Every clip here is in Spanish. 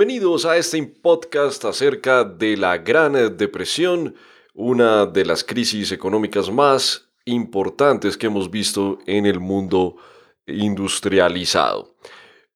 Bienvenidos a este podcast acerca de la Gran Depresión, una de las crisis económicas más importantes que hemos visto en el mundo industrializado.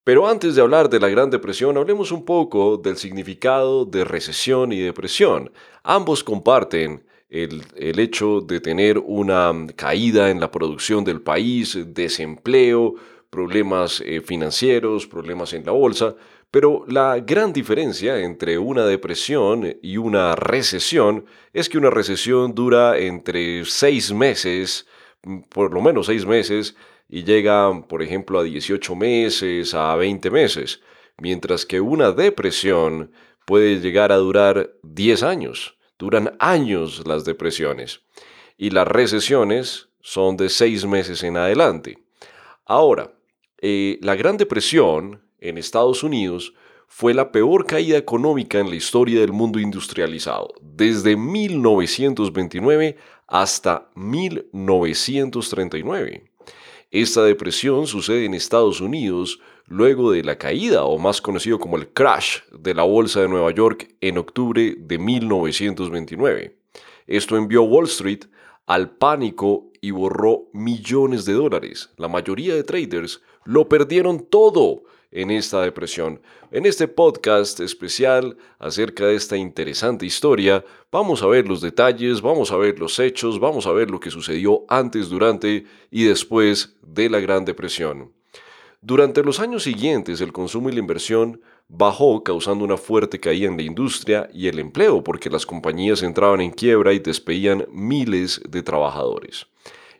Pero antes de hablar de la Gran Depresión, hablemos un poco del significado de recesión y depresión. Ambos comparten el, hecho de tener una caída en la producción del país, desempleo, problemas eh, financieros, problemas en la bolsa, pero la gran diferencia entre una depresión y una recesión es que una recesión dura entre seis meses, por lo menos seis meses, y llega, por ejemplo, a 18 meses, a 20 meses, mientras que una depresión puede llegar a durar 10 años. Duran años las depresiones. Y las recesiones son de 6 meses en adelante. Ahora, eh, la Gran Depresión en Estados Unidos fue la peor caída económica en la historia del mundo industrializado, desde 1929 hasta 1939. Esta depresión sucede en Estados Unidos luego de la caída, o más conocido como el crash, de la Bolsa de Nueva York en octubre de 1929. Esto envió a Wall Street al pánico y borró millones de dólares. La mayoría de traders lo perdieron todo en esta depresión. En este podcast especial acerca de esta interesante historia, vamos a ver los detalles, vamos a ver los hechos, vamos a ver lo que sucedió antes, durante y después de la Gran Depresión. Durante los años siguientes, el consumo y la inversión bajó causando una fuerte caída en la industria y el empleo porque las compañías entraban en quiebra y despedían miles de trabajadores.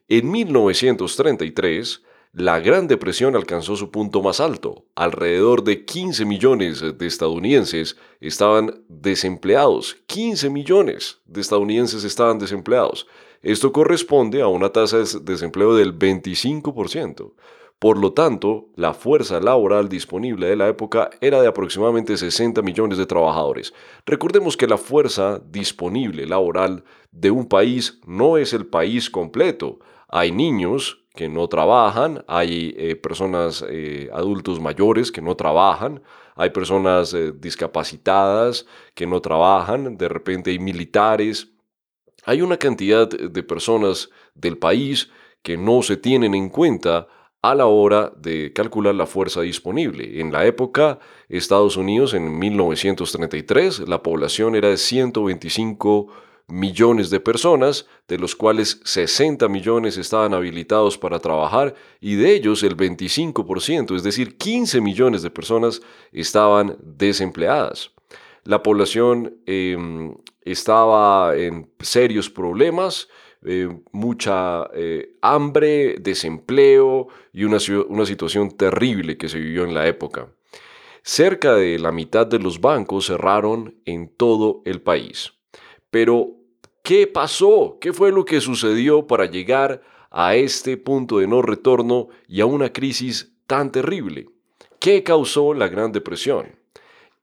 En 1933, la Gran Depresión alcanzó su punto más alto. Alrededor de 15 millones de estadounidenses estaban desempleados. 15 millones de estadounidenses estaban desempleados. Esto corresponde a una tasa de desempleo del 25%. Por lo tanto, la fuerza laboral disponible de la época era de aproximadamente 60 millones de trabajadores. Recordemos que la fuerza disponible laboral de un país no es el país completo. Hay niños que no trabajan, hay eh, personas eh, adultos mayores que no trabajan, hay personas eh, discapacitadas que no trabajan, de repente hay militares, hay una cantidad de personas del país que no se tienen en cuenta a la hora de calcular la fuerza disponible. En la época, Estados Unidos, en 1933, la población era de 125 millones de personas, de los cuales 60 millones estaban habilitados para trabajar y de ellos el 25%, es decir, 15 millones de personas estaban desempleadas. La población em, estaba en serios problemas, eh, mucha eh, hambre, desempleo y una, una situación terrible que se vivió en la época. Cerca de la mitad de los bancos cerraron en todo el país. Pero, ¿qué pasó? ¿Qué fue lo que sucedió para llegar a este punto de no retorno y a una crisis tan terrible? ¿Qué causó la Gran Depresión?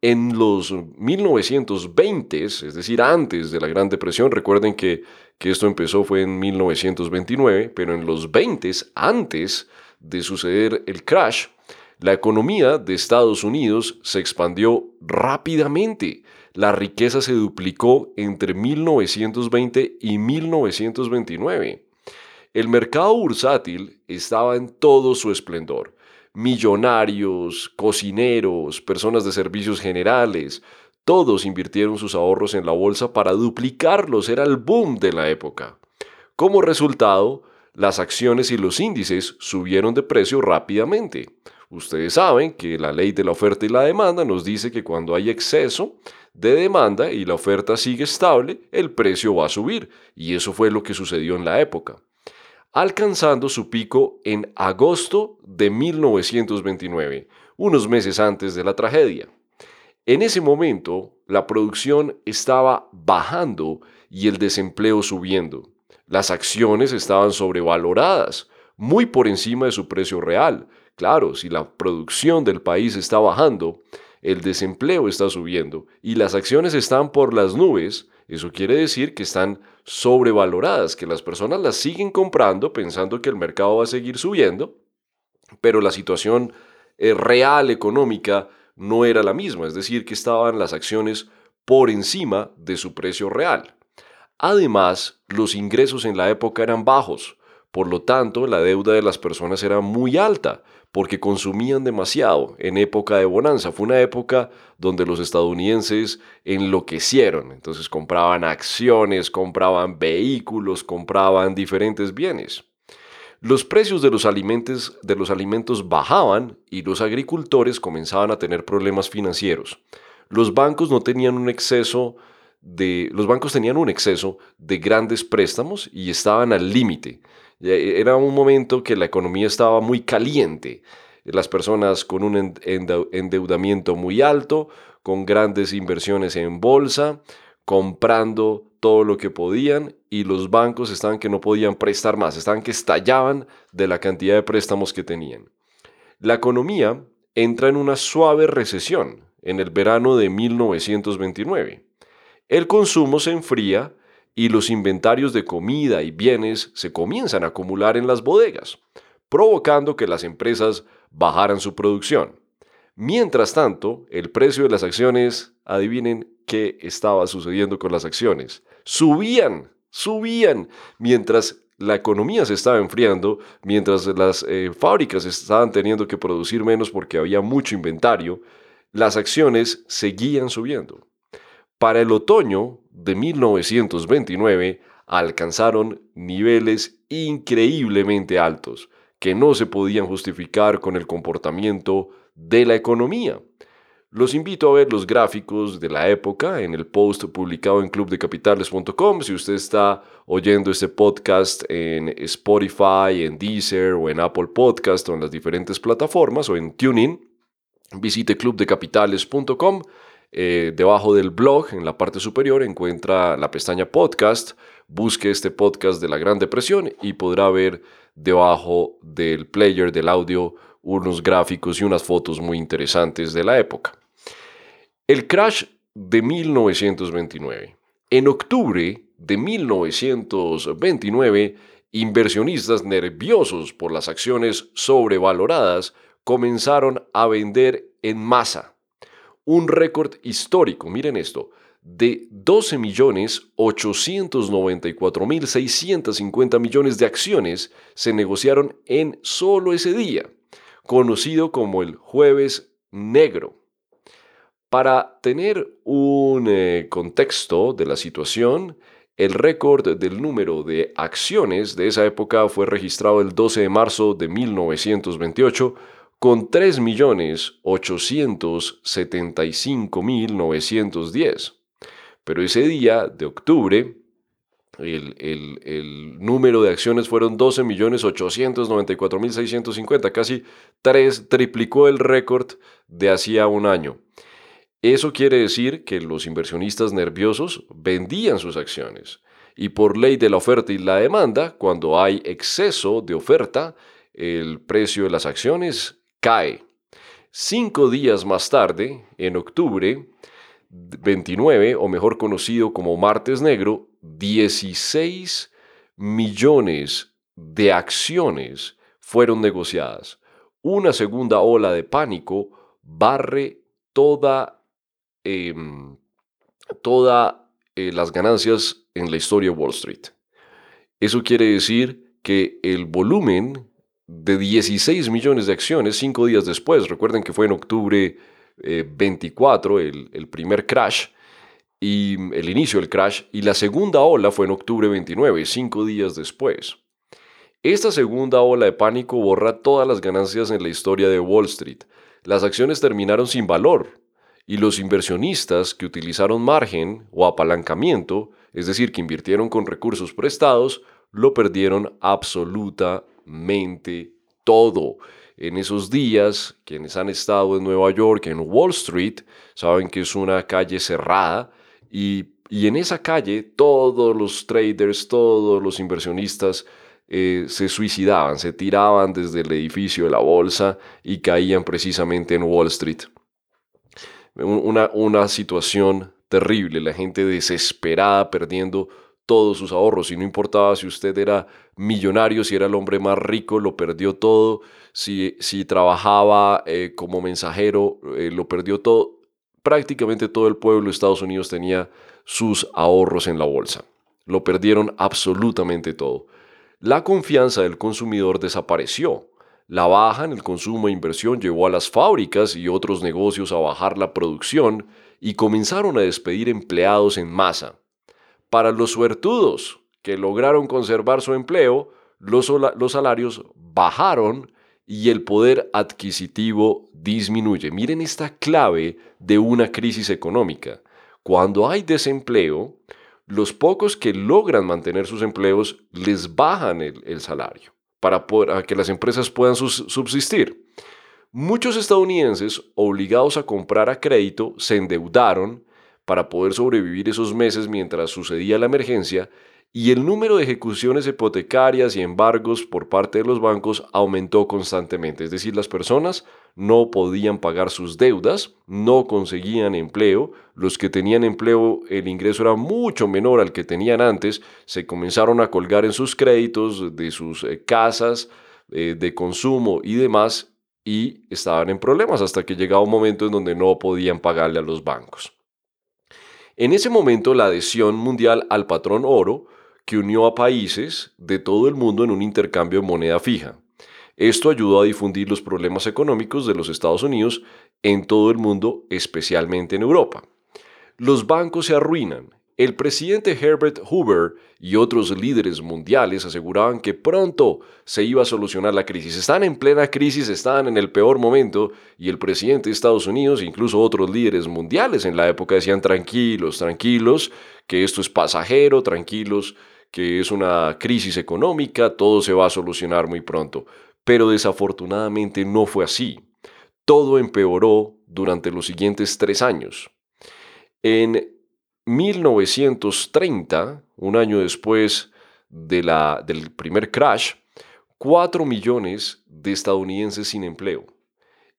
En los 1920, es decir, antes de la Gran Depresión, recuerden que, que esto empezó fue en 1929, pero en los 20, antes de suceder el crash, la economía de Estados Unidos se expandió rápidamente la riqueza se duplicó entre 1920 y 1929. El mercado bursátil estaba en todo su esplendor. Millonarios, cocineros, personas de servicios generales, todos invirtieron sus ahorros en la bolsa para duplicarlos, era el boom de la época. Como resultado, las acciones y los índices subieron de precio rápidamente. Ustedes saben que la ley de la oferta y la demanda nos dice que cuando hay exceso de demanda y la oferta sigue estable, el precio va a subir. Y eso fue lo que sucedió en la época. Alcanzando su pico en agosto de 1929, unos meses antes de la tragedia. En ese momento, la producción estaba bajando y el desempleo subiendo. Las acciones estaban sobrevaloradas, muy por encima de su precio real, Claro, si la producción del país está bajando, el desempleo está subiendo y las acciones están por las nubes, Eso quiere decir que están sobrevaloradas, que las personas las siguen comprando pensando que el mercado va a seguir subiendo, pero la situación eh, real económica no era la misma, es decir, que estaban las acciones por encima de su precio real. Además, los ingresos en la época eran bajos, por lo tanto, la deuda de las personas era muy alta, porque consumían demasiado en época de bonanza. Fue una época donde los estadounidenses enloquecieron. Entonces compraban acciones, compraban vehículos, compraban diferentes bienes. Los precios de los, alimentos, de los alimentos bajaban y los agricultores comenzaban a tener problemas financieros. Los bancos no tenían un exceso de, los bancos tenían un exceso de grandes préstamos y estaban al límite. Era un momento que la economía estaba muy caliente, las personas con un endeudamiento muy alto, con grandes inversiones en bolsa, comprando todo lo que podían y los bancos estaban que no podían prestar más, estaban que estallaban de la cantidad de préstamos que tenían. La economía entra en una suave recesión en el verano de 1929. El consumo se enfría y los inventarios de comida y bienes se comienzan a acumular en las bodegas, provocando que las empresas bajaran su producción. Mientras tanto, el precio de las acciones, adivinen qué estaba sucediendo con las acciones, subían, subían, mientras la economía se estaba enfriando, mientras las eh, fábricas estaban teniendo que producir menos porque había mucho inventario, las acciones seguían subiendo. Para el otoño de 1929 alcanzaron niveles increíblemente altos que no se podían justificar con el comportamiento de la economía. Los invito a ver los gráficos de la época en el post publicado en clubdecapitales.com. Si usted está oyendo este podcast en Spotify, en Deezer o en Apple Podcast o en las diferentes plataformas o en Tuning, visite clubdecapitales.com eh, debajo del blog, en la parte superior, encuentra la pestaña podcast. Busque este podcast de la Gran Depresión y podrá ver debajo del player del audio unos gráficos y unas fotos muy interesantes de la época. El crash de 1929. En octubre de 1929, inversionistas nerviosos por las acciones sobrevaloradas comenzaron a vender en masa un récord histórico, miren esto, de 12.894.650 millones de acciones se negociaron en solo ese día, conocido como el jueves negro. Para tener un eh, contexto de la situación, el récord del número de acciones de esa época fue registrado el 12 de marzo de 1928 con 3.875.910. Pero ese día de octubre, el, número de acciones fueron 12.894.650, casi tres, triplicó el récord de hacía un año. Eso quiere decir que los inversionistas nerviosos vendían sus acciones. Y por ley de la oferta y la demanda, cuando hay exceso de oferta, el precio de las acciones cae. Cinco días más tarde, en octubre 29, o mejor conocido como Martes Negro, 16 millones de acciones fueron negociadas. Una segunda ola de pánico barre toda, em, toda eh, las ganancias en la historia de Wall Street. Eso quiere decir que el volumen de 16 millones de acciones cinco días después. Recuerden que fue en octubre 24 eh, el, el, primer crash y el inicio del crash y la segunda ola fue en octubre 29, cinco días después. Esta segunda ola de pánico borra todas las ganancias en la historia de Wall Street. Las acciones terminaron sin valor y los inversionistas que utilizaron margen o apalancamiento, es decir, que invirtieron con recursos prestados, lo perdieron absolutamente mente todo. En esos días, quienes han estado en Nueva York, en Wall Street, saben que es una calle cerrada y, en esa calle todos los traders, todos los inversionistas eh, se suicidaban, se tiraban desde el edificio de la bolsa y caían precisamente en Wall Street. Una, una situación terrible, la gente desesperada perdiendo todos sus ahorros y no importaba si usted era millonario, si era el hombre más rico, lo perdió todo, si, si trabajaba eh, como mensajero, eh, lo perdió todo. Prácticamente todo el pueblo de Estados Unidos tenía sus ahorros en la bolsa. Lo perdieron absolutamente todo. La confianza del consumidor desapareció. La baja en el consumo e inversión llevó a las fábricas y otros negocios a bajar la producción y comenzaron a despedir empleados en masa. Para los suertudos que lograron conservar su empleo, los, salarios bajaron y el poder adquisitivo disminuye. Miren esta clave de una crisis económica. Cuando hay desempleo, los pocos que logran mantener sus empleos les bajan el, salario para que las empresas puedan subsistir. Muchos estadounidenses, obligados a comprar a crédito, se endeudaron para poder sobrevivir esos meses mientras sucedía la emergencia y el número de ejecuciones hipotecarias y embargos por parte de los bancos aumentó constantemente. Es decir, las personas no podían pagar sus deudas, no conseguían empleo, los que tenían empleo el ingreso era mucho menor al que tenían antes, se comenzaron a colgar en sus créditos de sus eh, casas eh, de consumo y demás y estaban en problemas hasta que llegaba un momento en donde no podían pagarle a los bancos. En ese momento la adhesión mundial al patrón oro que unió a países de todo el mundo en un intercambio de moneda fija. Esto ayudó a difundir los problemas económicos de los Estados Unidos en todo el mundo, especialmente en Europa. Los bancos se arruinan. El presidente Herbert Hoover y otros líderes mundiales aseguraban que pronto se iba a solucionar la crisis. Están en plena crisis, están en el peor momento y el presidente de Estados Unidos, incluso otros líderes mundiales en la época decían tranquilos, tranquilos, que esto es pasajero, tranquilos, que es una crisis económica, todo se va a solucionar muy pronto. Pero desafortunadamente no fue así. Todo empeoró durante los siguientes tres años. En 1930, un año después de la, del primer crash, 4 millones de estadounidenses sin empleo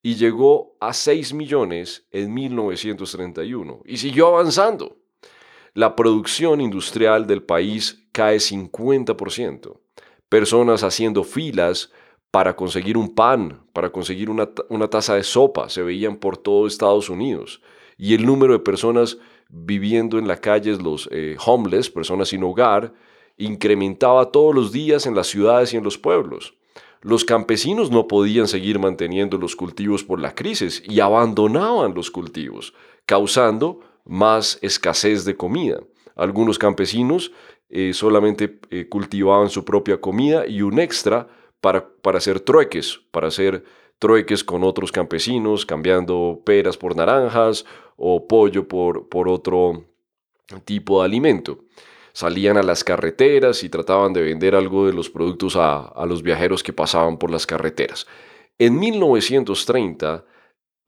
y llegó a 6 millones en 1931 y siguió avanzando. La producción industrial del país cae 50%. Personas haciendo filas para conseguir un pan, para conseguir una, taza de sopa, se veían por todo Estados Unidos. Y el número de personas viviendo en la calle, los eh, homeless, personas sin hogar, incrementaba todos los días en las ciudades y en los pueblos. Los campesinos no podían seguir manteniendo los cultivos por la crisis y abandonaban los cultivos, causando más escasez de comida. Algunos campesinos eh, solamente eh, cultivaban su propia comida y un extra para, para hacer trueques, para hacer trueques con otros campesinos, cambiando peras por naranjas o pollo por, por otro tipo de alimento. Salían a las carreteras y trataban de vender algo de los productos a, a los viajeros que pasaban por las carreteras. En 1930,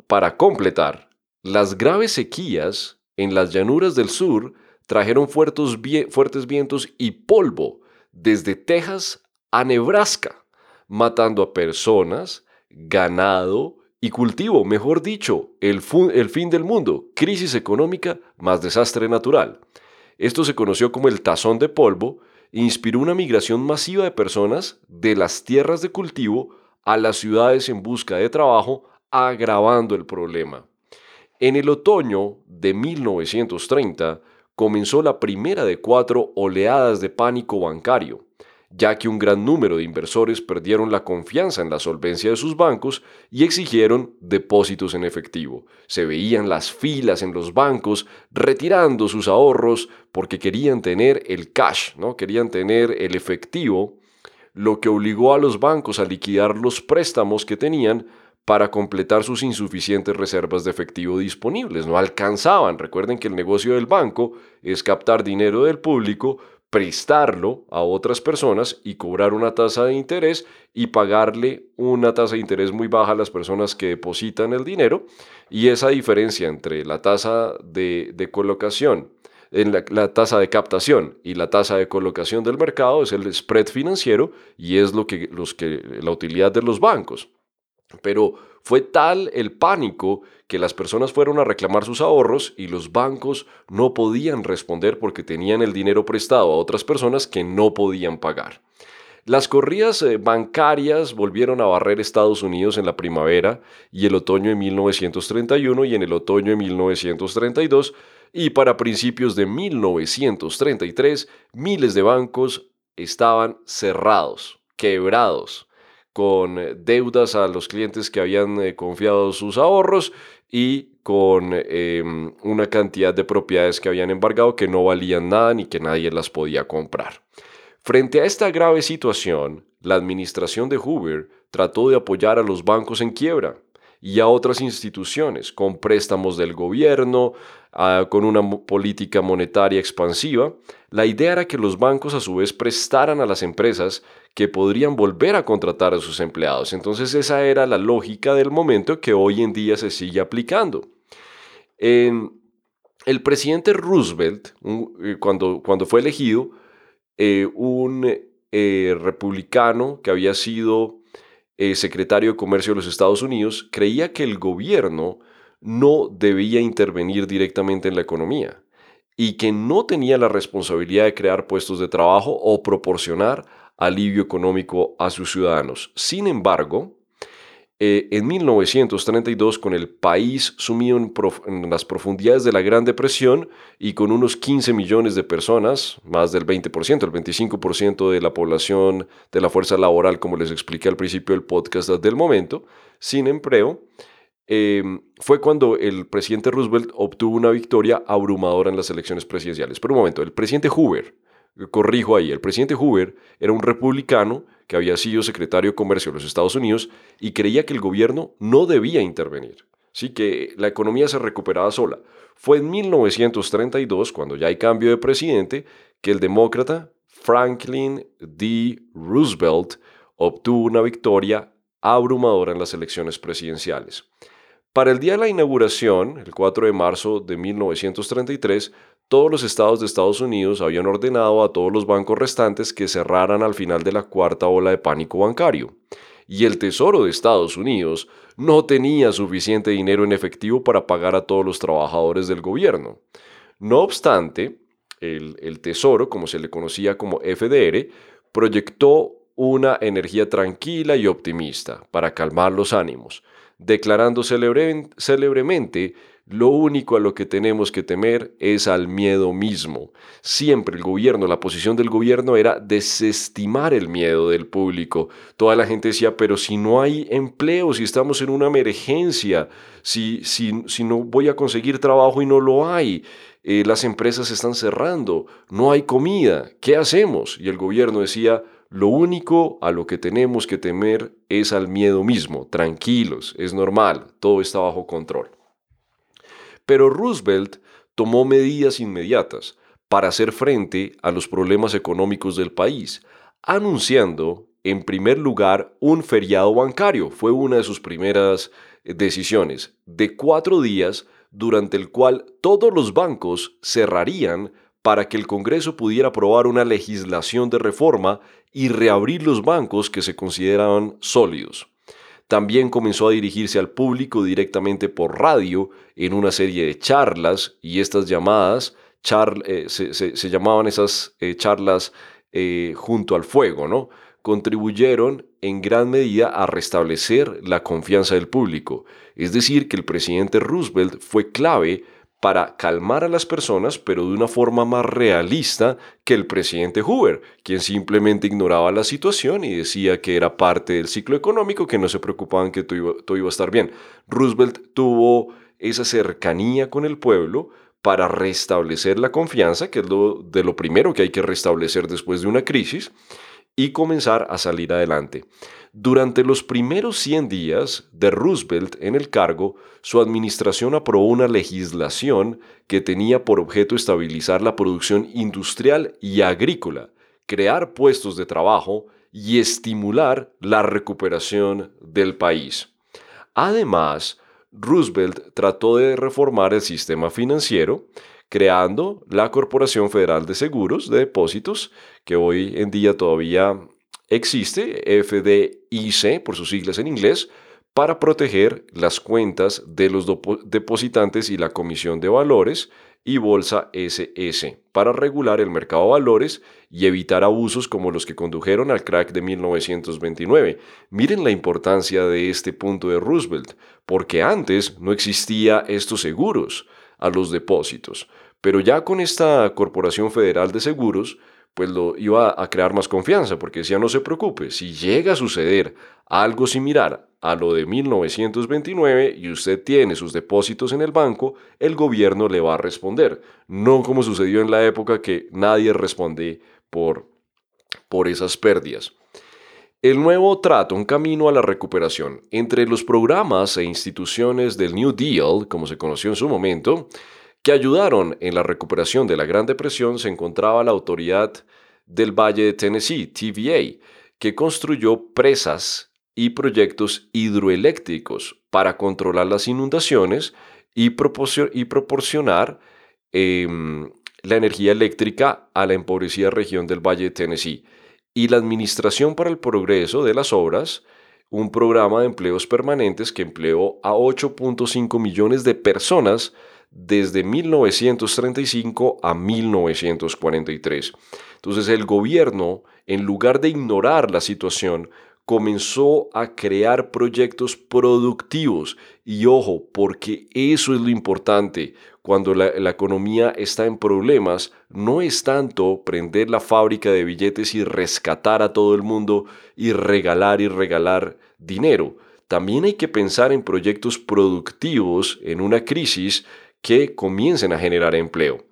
para completar, las graves sequías en las llanuras del sur trajeron fuertes, vientos y polvo desde Texas a Nebraska, matando a personas, ganado y cultivo, mejor dicho, el, fin del mundo, crisis económica más desastre natural. Esto se conoció como el tazón de polvo e inspiró una migración masiva de personas de las tierras de cultivo a las ciudades en busca de trabajo, agravando el problema. En el otoño de 1930 comenzó la primera de cuatro oleadas de pánico bancario, ya que un gran número de inversores perdieron la confianza en la solvencia de sus bancos y exigieron depósitos en efectivo. Se veían las filas en los bancos retirando sus ahorros porque querían tener el cash, ¿no? Querían tener el efectivo, lo que obligó a los bancos a liquidar los préstamos que tenían para completar sus insuficientes reservas de efectivo disponibles. No alcanzaban. Recuerden que el negocio del banco es captar dinero del público, prestarlo a otras personas y cobrar una tasa de interés y pagarle una tasa de interés muy baja a las personas que depositan el dinero. Y esa diferencia entre la tasa de, colocación, en la, la, tasa de captación y la tasa de colocación del mercado es el spread financiero y es lo que, los que, la utilidad de los bancos. Pero Fue tal el pánico que las personas fueron a reclamar sus ahorros y los bancos no podían responder porque tenían el dinero prestado a otras personas que no podían pagar. Las corridas eh, bancarias volvieron a barrer Estados Unidos en la primavera y el otoño de 1931 y en el otoño de 1932 y para principios de 1933 miles de bancos estaban cerrados, quebrados, con eh, deudas a los clientes que habían eh, confiado sus ahorros y con em, una cantidad de propiedades que habían embargado que no valían nada ni que nadie las podía comprar. Frente a esta grave situación, la administración de Hoover trató de apoyar a los bancos en quiebra y a otras instituciones con préstamos del gobierno, ah, con una política monetaria expansiva. La idea era que los bancos a su vez prestaran a las empresas que podrían volver a contratar a sus empleados. Entonces esa era la lógica del momento que hoy en día se sigue aplicando. el presidente Roosevelt, eh, cuando, cuando fue elegido, eh, un eh, republicano que había sido secretario de Comercio de los Estados Unidos, creía que el gobierno no debía intervenir directamente en la economía y que no tenía la responsabilidad de crear puestos de trabajo o proporcionar alivio económico a sus ciudadanos. Sin embargo, eh, en 1932, con el país sumido en, las profundidades de la Gran Depresión y con unos 15 millones de personas, más del 20%, el 25% de la población de la fuerza laboral, como les expliqué al principio del podcast del momento, sin empleo, em, fue cuando el presidente Roosevelt obtuvo una victoria abrumadora en las elecciones presidenciales. Pero un momento, el presidente Hoover, corrijo ahí, el presidente Hoover era un republicano que había sido secretario de Comercio de los Estados Unidos y creía que el gobierno no debía intervenir. Sí, que la economía se recuperaba sola. Fue en 1932, cuando ya hay cambio de presidente, que el demócrata Franklin D. Roosevelt obtuvo una victoria abrumadora en las elecciones presidenciales. Para el día de la inauguración, el 4 de marzo de 1933, todos los estados de Estados Unidos habían ordenado a todos los bancos restantes que cerraran al final de la cuarta ola de pánico bancario. Y el Tesoro de Estados Unidos no tenía suficiente dinero en efectivo para pagar a todos los trabajadores del gobierno. No obstante, el, Tesoro, como se le conocía como FDR, proyectó una energía tranquila y optimista para calmar los ánimos, declarando célebremente lo único a lo que tenemos que temer es al miedo mismo. Siempre el gobierno, la posición del gobierno era desestimar el miedo del público. Toda la gente decía, pero si no hay empleo, si estamos en una emergencia, si, si, si no voy a conseguir trabajo y no lo hay, eh, las empresas están cerrando, no hay comida, ¿qué hacemos? Y el gobierno decía, lo único a lo que tenemos que temer es al miedo mismo. Tranquilos, es normal, todo está bajo control. Pero Roosevelt tomó medidas inmediatas para hacer frente a los problemas económicos del país, anunciando en primer lugar un feriado bancario. Fue una de sus primeras eh, decisiones, de cuatro días durante el cual todos los bancos cerrarían para que el Congreso pudiera aprobar una legislación de reforma y reabrir los bancos que se consideraban sólidos. También comenzó a dirigirse al público directamente por radio en una serie de charlas y estas llamadas, eh, se, llamaban esas eh, charlas eh, junto al fuego, ¿no? Contribuyeron en gran medida a restablecer la confianza del público. Es decir, que el presidente Roosevelt fue clave para calmar a las personas, pero de una forma más realista que el presidente Hoover, quien simplemente ignoraba la situación y decía que era parte del ciclo económico, que no se preocupaban que todo iba, a estar bien. Roosevelt tuvo esa cercanía con el pueblo para restablecer la confianza, que es lo, de lo primero que hay que restablecer después de una crisis, y comenzar a salir adelante. Durante los primeros 100 días de Roosevelt en el cargo, su administración aprobó una legislación que tenía por objeto estabilizar la producción industrial y agrícola, crear puestos de trabajo y estimular la recuperación del país. Además, Roosevelt trató de reformar el sistema financiero, creando la Corporación Federal de Seguros de Depósitos, que hoy en día todavía existe, FDIC por sus siglas en inglés, para proteger las cuentas de los depositantes y la Comisión de Valores y Bolsa SS para regular el mercado de valores y evitar abusos como los que condujeron al crack de 1929. Miren la importancia de este punto de Roosevelt, porque antes no existía estos seguros a los depósitos, pero ya con esta Corporación Federal de Seguros, pues lo iba a crear más confianza, porque decía no se preocupe, si llega a suceder algo similar a lo de 1929 y usted tiene sus depósitos en el banco, el gobierno le va a responder, no como sucedió en la época que nadie responde por, por esas pérdidas. El nuevo trato, un camino a la recuperación. Entre los programas e instituciones del New Deal, como se conoció en su momento, que ayudaron en la recuperación de la Gran Depresión se encontraba la Autoridad del Valle de Tennessee, TVA, que construyó presas y proyectos hidroeléctricos para controlar las inundaciones y, proporcionar em, la energía eléctrica a la empobrecida región del Valle de Tennessee. Y la Administración para el Progreso de las Obras, un programa de empleos permanentes que empleó a 8.5 millones de personas desde 1935 a 1943. Entonces el gobierno, en lugar de ignorar la situación, comenzó a crear proyectos productivos. Y ojo, porque eso es lo importante. Cuando la, la, economía está en problemas, no es tanto prender la fábrica de billetes y rescatar a todo el mundo y regalar y regalar dinero. También hay que pensar en proyectos productivos en una crisis que comiencen a generar empleo.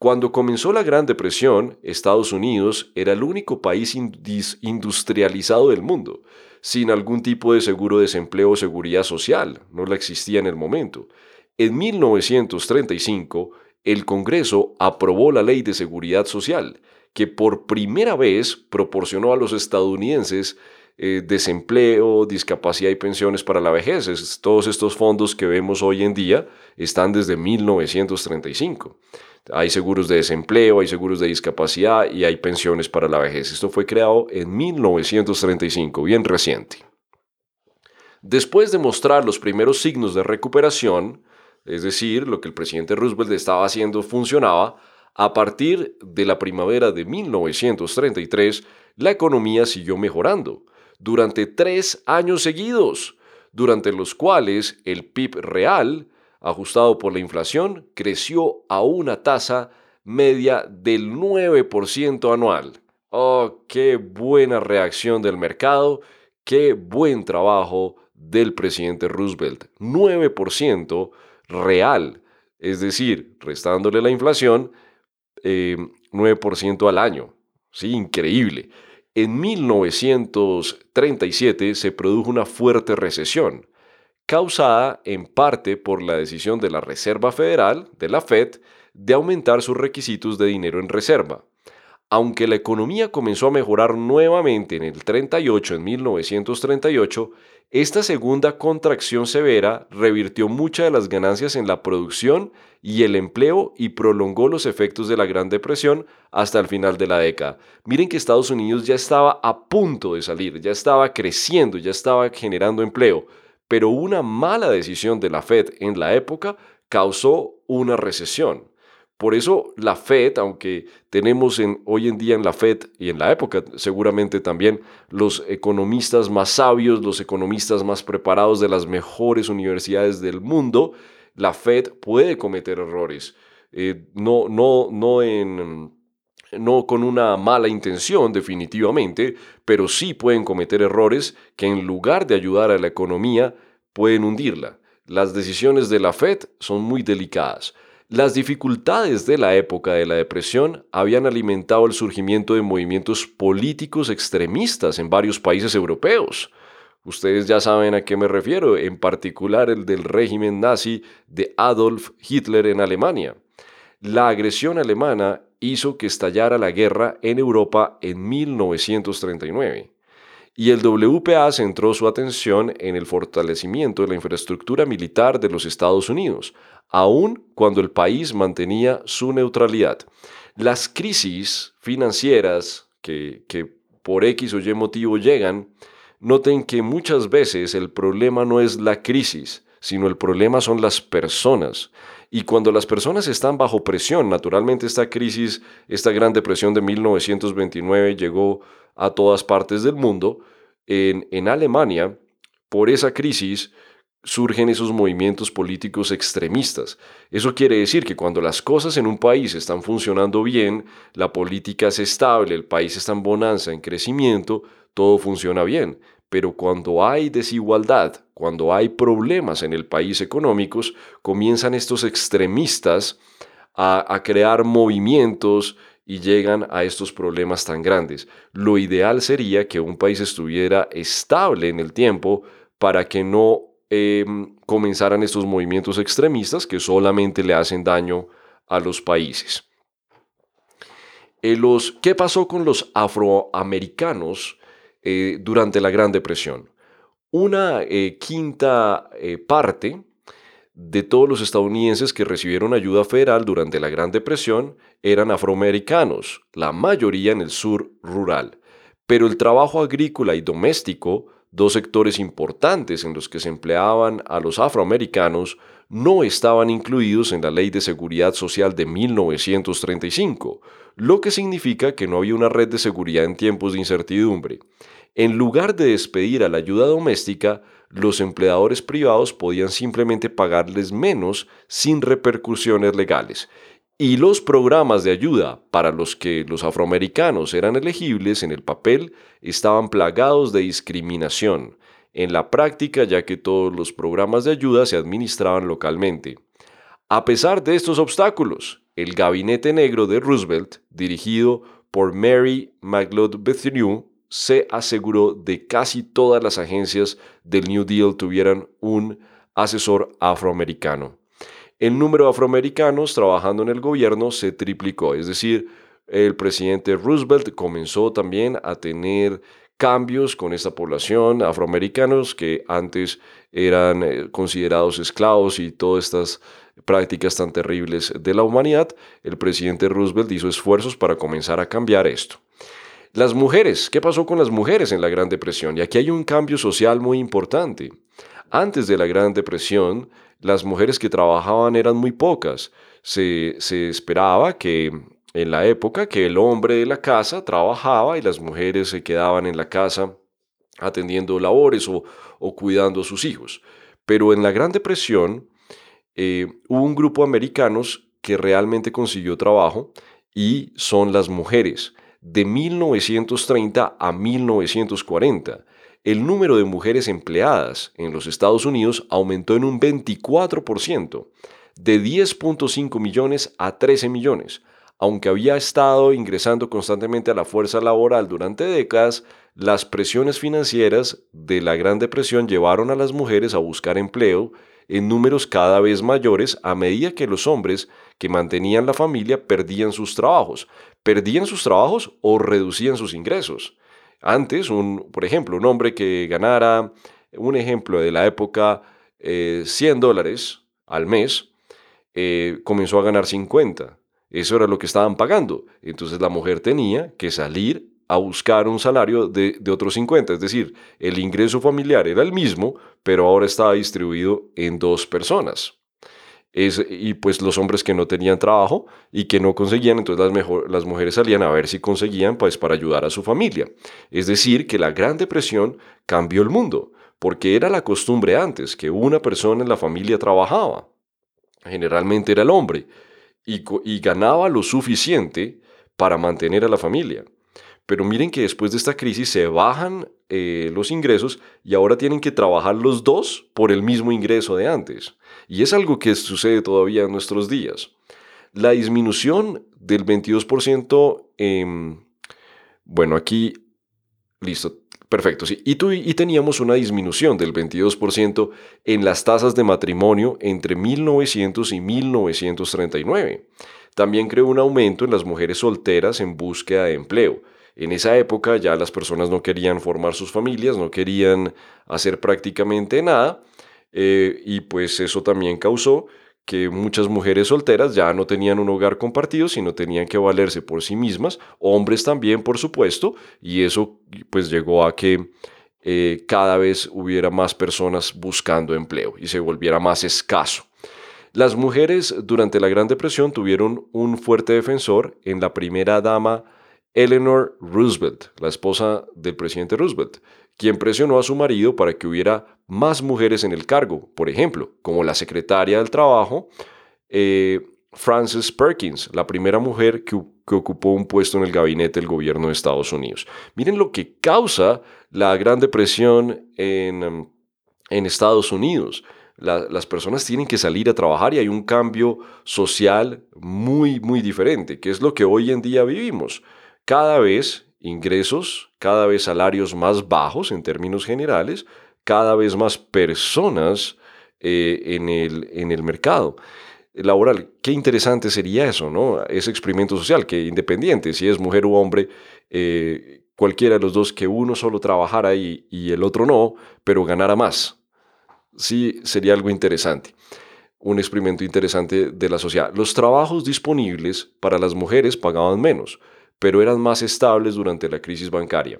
Cuando comenzó la Gran Depresión, Estados Unidos era el único país industrializado del mundo, sin algún tipo de seguro de desempleo o seguridad social, no la existía en el momento. En 1935, el Congreso aprobó la Ley de Seguridad Social, que por primera vez proporcionó a los estadounidenses eh, desempleo, discapacidad y pensiones para la vejez. todos estos fondos que vemos hoy en día están desde 1935. Hay seguros de desempleo, hay seguros de discapacidad y hay pensiones para la vejez. Esto fue creado en 1935, bien reciente. Después de mostrar los primeros signos de recuperación, es decir, lo que el presidente Roosevelt estaba haciendo funcionaba, a partir de la primavera de 1933, la economía siguió mejorando durante tres años seguidos, durante los cuales el PIB real, ajustado por la inflación, creció a una tasa media del 9% anual. ¡Oh, qué buena reacción del mercado! ¡Qué buen trabajo del presidente Roosevelt! 9% real, es decir, restándole la inflación, 9% eh, al año. Sí, increíble. En 1937 se produjo una fuerte recesión, causada en parte por la decisión de la Reserva Federal, de la Fed, de aumentar sus requisitos de dinero en reserva. Aunque la economía comenzó a mejorar nuevamente en el 38, en 1938, esta segunda contracción severa revirtió muchas de las ganancias en la producción y el empleo y prolongó los efectos de la Gran Depresión hasta el final de la década. Miren que Estados Unidos ya estaba a punto de salir, ya estaba creciendo, ya estaba generando empleo, pero una mala decisión de la Fed en la época causó una recesión. Por eso la Fed, aunque tenemos en, hoy en día en la Fed y en la época seguramente también los economistas más sabios, los economistas más preparados de las mejores universidades del mundo, la Fed puede cometer errores. Eh, no, no, no, en, no con una mala intención definitivamente, pero sí pueden cometer errores que en lugar de ayudar a la economía pueden hundirla. Las decisiones de la Fed son muy delicadas. Las dificultades de la época de la depresión habían alimentado el surgimiento de movimientos políticos extremistas en varios países europeos. Ustedes ya saben a qué me refiero, en particular el del régimen nazi de Adolf Hitler en Alemania. La agresión alemana hizo que estallara la guerra en Europa en 1939 y el WPA centró su atención en el fortalecimiento de la infraestructura militar de los Estados Unidos, aun cuando el país mantenía su neutralidad. Las crisis financieras que, por X o Y motivo llegan noten que muchas veces el problema no es la crisis, sino el problema son las personas. Y cuando las personas están bajo presión, naturalmente esta crisis, esta gran depresión de 1929 llegó a todas partes del mundo, en, en Alemania, por esa crisis, surgen esos movimientos políticos extremistas. Eso quiere decir que cuando las cosas en un país están funcionando bien, la política es estable, el país está en bonanza, en crecimiento, todo funciona bien. Pero cuando hay desigualdad, cuando hay problemas en el país económicos, comienzan estos extremistas a, a crear movimientos y llegan a estos problemas tan grandes. Lo ideal sería que un país estuviera estable en el tiempo para que no Em, comenzaran estos movimientos extremistas que solamente le hacen daño a los países. Eh, los, ¿Qué pasó con los afroamericanos eh, durante la Gran Depresión? Una eh, quinta parte de todos los estadounidenses que recibieron ayuda federal durante la Gran Depresión eran afroamericanos, la mayoría en el sur rural. Pero el trabajo agrícola y doméstico dos sectores importantes en los que se empleaban a los afroamericanos no estaban incluidos en la Ley de Seguridad Social de 1935, lo que significa que no había una red de seguridad en tiempos de incertidumbre. En lugar de despedir a la ayuda doméstica, los empleadores privados podían simplemente pagarles menos sin repercusiones legales, y los programas de ayuda para los que los afroamericanos eran elegibles en el papel estaban plagados de discriminación en la práctica ya que todos los programas de ayuda se administraban localmente. A pesar de estos obstáculos, el gabinete negro de Roosevelt, dirigido por Mary McLeod Bethune, se aseguró de casi todas las agencias del New Deal tuvieran un asesor afroamericano el número de afroamericanos trabajando en el gobierno se triplicó. Es decir, el presidente Roosevelt comenzó también a tener cambios con esta población afroamericanos que antes eran eh, considerados esclavos y todas estas prácticas tan terribles de la humanidad, el presidente Roosevelt hizo esfuerzos para comenzar a cambiar esto. Las mujeres, ¿qué pasó con las mujeres en la Gran Depresión? Y aquí hay un cambio social muy importante. Antes de la Gran Depresión, las mujeres que trabajaban eran muy pocas. Se, esperaba que en la época que el hombre de la casa trabajaba y las mujeres se quedaban en la casa atendiendo labores o, cuidando a sus hijos. Pero en la Gran Depresión eh, hubo un grupo de americanos que realmente consiguió trabajo y son las mujeres. De 1930 a 1940 el número de mujeres empleadas en los Estados Unidos aumentó en un 24%, de 10.5 millones a 13 millones. Aunque había estado ingresando constantemente a la fuerza laboral durante décadas, las presiones financieras de la Gran Depresión llevaron a las mujeres a buscar empleo en números cada vez mayores a medida que los hombres que mantenían la familia perdían sus trabajos, perdían sus trabajos o reducían sus ingresos. Antes, un, por ejemplo, un hombre que ganara, un ejemplo de la época, 100 eh, dólares al mes, eh, comenzó a ganar 50. Eso era lo que estaban pagando. Entonces la mujer tenía que salir a buscar un salario de, de otros 50. Es decir, el ingreso familiar era el mismo, pero ahora estaba distribuido en dos personas y pues los hombres que no tenían trabajo y que no conseguían, entonces las, mejor, las mujeres salían a ver si conseguían pues para ayudar a su familia. Es decir, que la Gran Depresión cambió el mundo, porque era la costumbre antes que una persona en la familia trabajaba, generalmente era el hombre, y, ganaba lo suficiente para mantener a la familia. Pero miren que después de esta crisis se bajan eh, los ingresos y ahora tienen que trabajar los dos por el mismo ingreso de antes. Y es algo que sucede todavía en nuestros días. La disminución del 22%, bueno, aquí, listo, perfecto, sí. Y, y teníamos una disminución del 22% en las tasas de matrimonio entre 1900 y 1939. También creó un aumento en las mujeres solteras en búsqueda de empleo en esa época ya las personas no querían formar sus familias, no querían hacer prácticamente nada eh, y pues eso también causó que muchas mujeres solteras ya no tenían un hogar compartido, sino tenían que valerse por sí mismas, hombres también, por supuesto, y eso pues llegó a que eh, cada vez hubiera más personas buscando empleo y se volviera más escaso. Las mujeres durante la Gran Depresión tuvieron un fuerte defensor en la primera dama Eleanor Roosevelt, la esposa del presidente Roosevelt, quien presionó a su marido para que hubiera más mujeres en el cargo, por ejemplo, como la secretaria del Trabajo, eh, Frances Perkins, la primera mujer que, ocupó un puesto en el gabinete del gobierno de Estados Unidos. Miren lo que causa la Gran Depresión en, Estados Unidos. las personas tienen que salir a trabajar y hay un cambio social muy, muy diferente, que es lo que hoy en día vivimos. Cada vez ingresos, cada vez salarios más bajos en términos generales, cada vez más personas eh, en, el, en el mercado laboral. Qué interesante sería eso, ¿no? Ese experimento social, que independiente si es mujer u hombre, eh, cualquiera de los dos, que uno solo trabajara y, y el otro no, pero ganara más. Sí, sería algo interesante. Un experimento interesante de la sociedad. Los trabajos disponibles para las mujeres pagaban menos, pero eran más estables durante la crisis bancaria.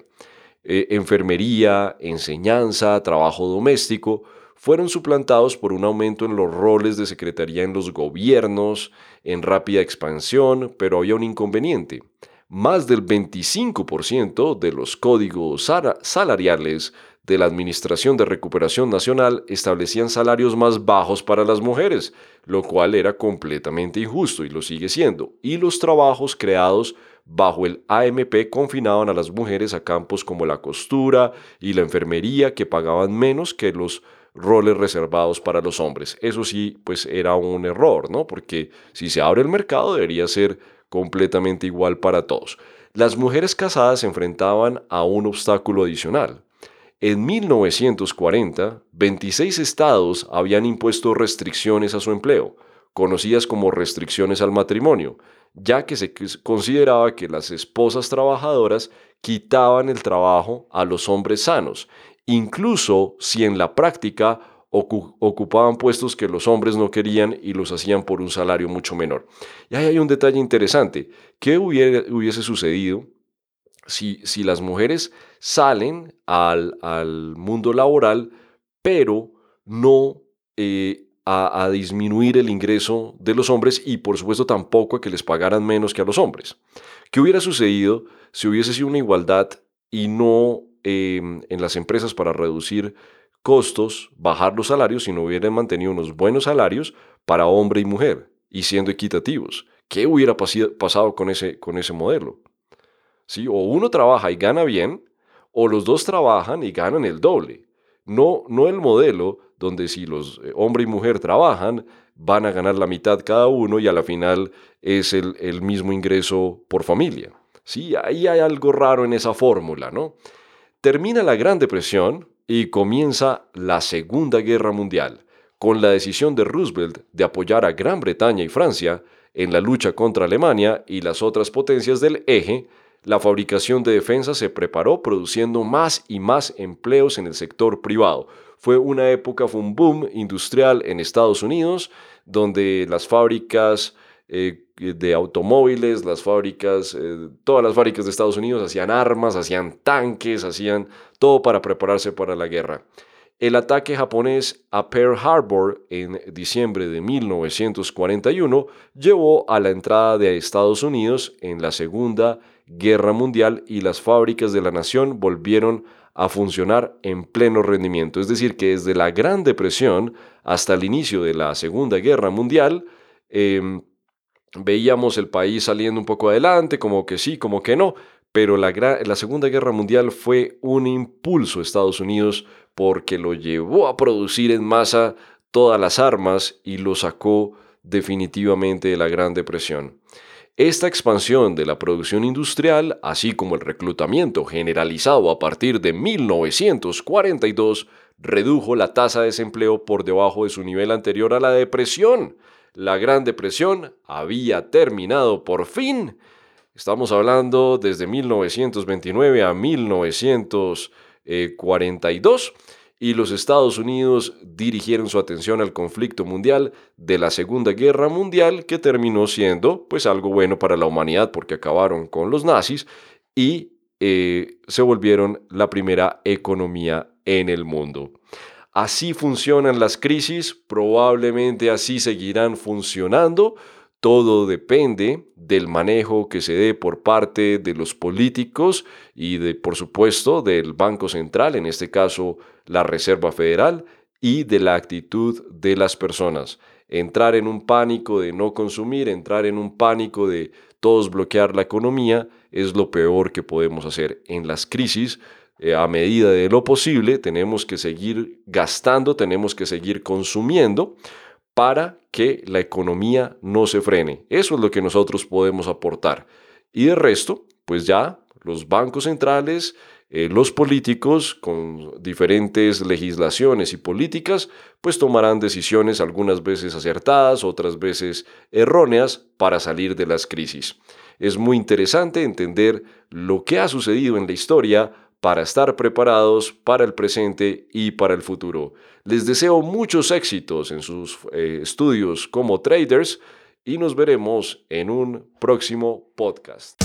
Eh, enfermería, enseñanza, trabajo doméstico, fueron suplantados por un aumento en los roles de secretaría en los gobiernos, en rápida expansión, pero había un inconveniente. Más del 25% de los códigos salariales de la Administración de Recuperación Nacional establecían salarios más bajos para las mujeres, lo cual era completamente injusto y lo sigue siendo, y los trabajos creados bajo el AMP confinaban a las mujeres a campos como la costura y la enfermería que pagaban menos que los roles reservados para los hombres. Eso sí, pues era un error, ¿no? Porque si se abre el mercado debería ser completamente igual para todos. Las mujeres casadas se enfrentaban a un obstáculo adicional. En 1940, 26 estados habían impuesto restricciones a su empleo, conocidas como restricciones al matrimonio, ya que se consideraba que las esposas trabajadoras quitaban el trabajo a los hombres sanos incluso si en la práctica ocupaban puestos que los hombres no querían y los hacían por un salario mucho menor. Y ahí hay un detalle interesante. ¿Qué hubiese sucedido si, si las mujeres salen al, mundo laboral, pero no eh, a, disminuir el ingreso de los hombres y por supuesto tampoco a que les pagaran menos que a los hombres? ¿Qué hubiera sucedido si hubiese sido una igualdad y no Em, en las empresas para reducir costos, bajar los salarios, si no hubieran mantenido unos buenos salarios para hombre y mujer y siendo equitativos. ¿Qué hubiera pasado con ese, con ese modelo? ¿Sí? O uno trabaja y gana bien, o los dos trabajan y ganan el doble. No, no el modelo donde si los eh, hombre y mujer trabajan, van a ganar la mitad cada uno y a la final es el, el mismo ingreso por familia. Sí, ahí hay algo raro en esa fórmula, ¿no? Termina la Gran Depresión y comienza la Segunda Guerra Mundial, con la decisión de Roosevelt de apoyar a Gran Bretaña y Francia en la lucha contra Alemania y las otras potencias del eje, la fabricación de defensa se preparó produciendo más y más empleos en el sector privado. Fue una época, fue un boom industrial en Estados Unidos, donde las fábricas eh, de automóviles, las fábricas, eh, todas las fábricas de Estados Unidos hacían armas, hacían tanques, hacían todo para prepararse para la guerra. El ataque japonés a Pearl Harbor en diciembre de 1941 llevó a la entrada de Estados Unidos en la Segunda Guerra Mundial y las fábricas de la nación volvieron a funcionar en pleno rendimiento. Es decir, que desde la Gran Depresión hasta el inicio de la Segunda Guerra Mundial, em, veíamos el país saliendo un poco adelante, como que sí, como que no, pero la, la Segunda Guerra Mundial fue un impulso a Estados Unidos porque lo llevó a producir en masa todas las armas y lo sacó definitivamente de la Gran Depresión. Esta expansión de la producción industrial, así como el reclutamiento generalizado a partir de 1942, redujo la tasa de desempleo por debajo de su nivel anterior a la depresión, la Gran Depresión había terminado por fin. Estamos hablando desde 1929 a 1942 y los Estados Unidos dirigieron su atención al conflicto mundial de la Segunda Guerra Mundial que terminó siendo pues algo bueno para la humanidad porque acabaron con los nazis y eh, se volvieron la primera economía en el mundo. Así funcionan las crisis, probablemente así seguirán funcionando. Todo depende del manejo que se dé por parte de los políticos y de, por supuesto, del Banco Central, en este caso la Reserva Federal, y de la actitud de las personas. Entrar en un pánico de no consumir, entrar en un pánico de todos bloquear la economía, es lo peor que podemos hacer en las crisis. Eh, a medida de lo posible, tenemos que seguir gastando, tenemos que seguir consumiendo para que la economía no se frene. Eso es lo que nosotros podemos aportar. Y de resto, pues ya los bancos centrales, eh, los políticos con diferentes legislaciones y políticas, pues tomarán decisiones algunas veces acertadas, otras veces erróneas para salir de las crisis. Es muy interesante entender lo que ha sucedido en la historia para estar preparados para el presente y para el futuro. Les deseo muchos éxitos en sus eh, estudios como traders y nos veremos en un próximo podcast.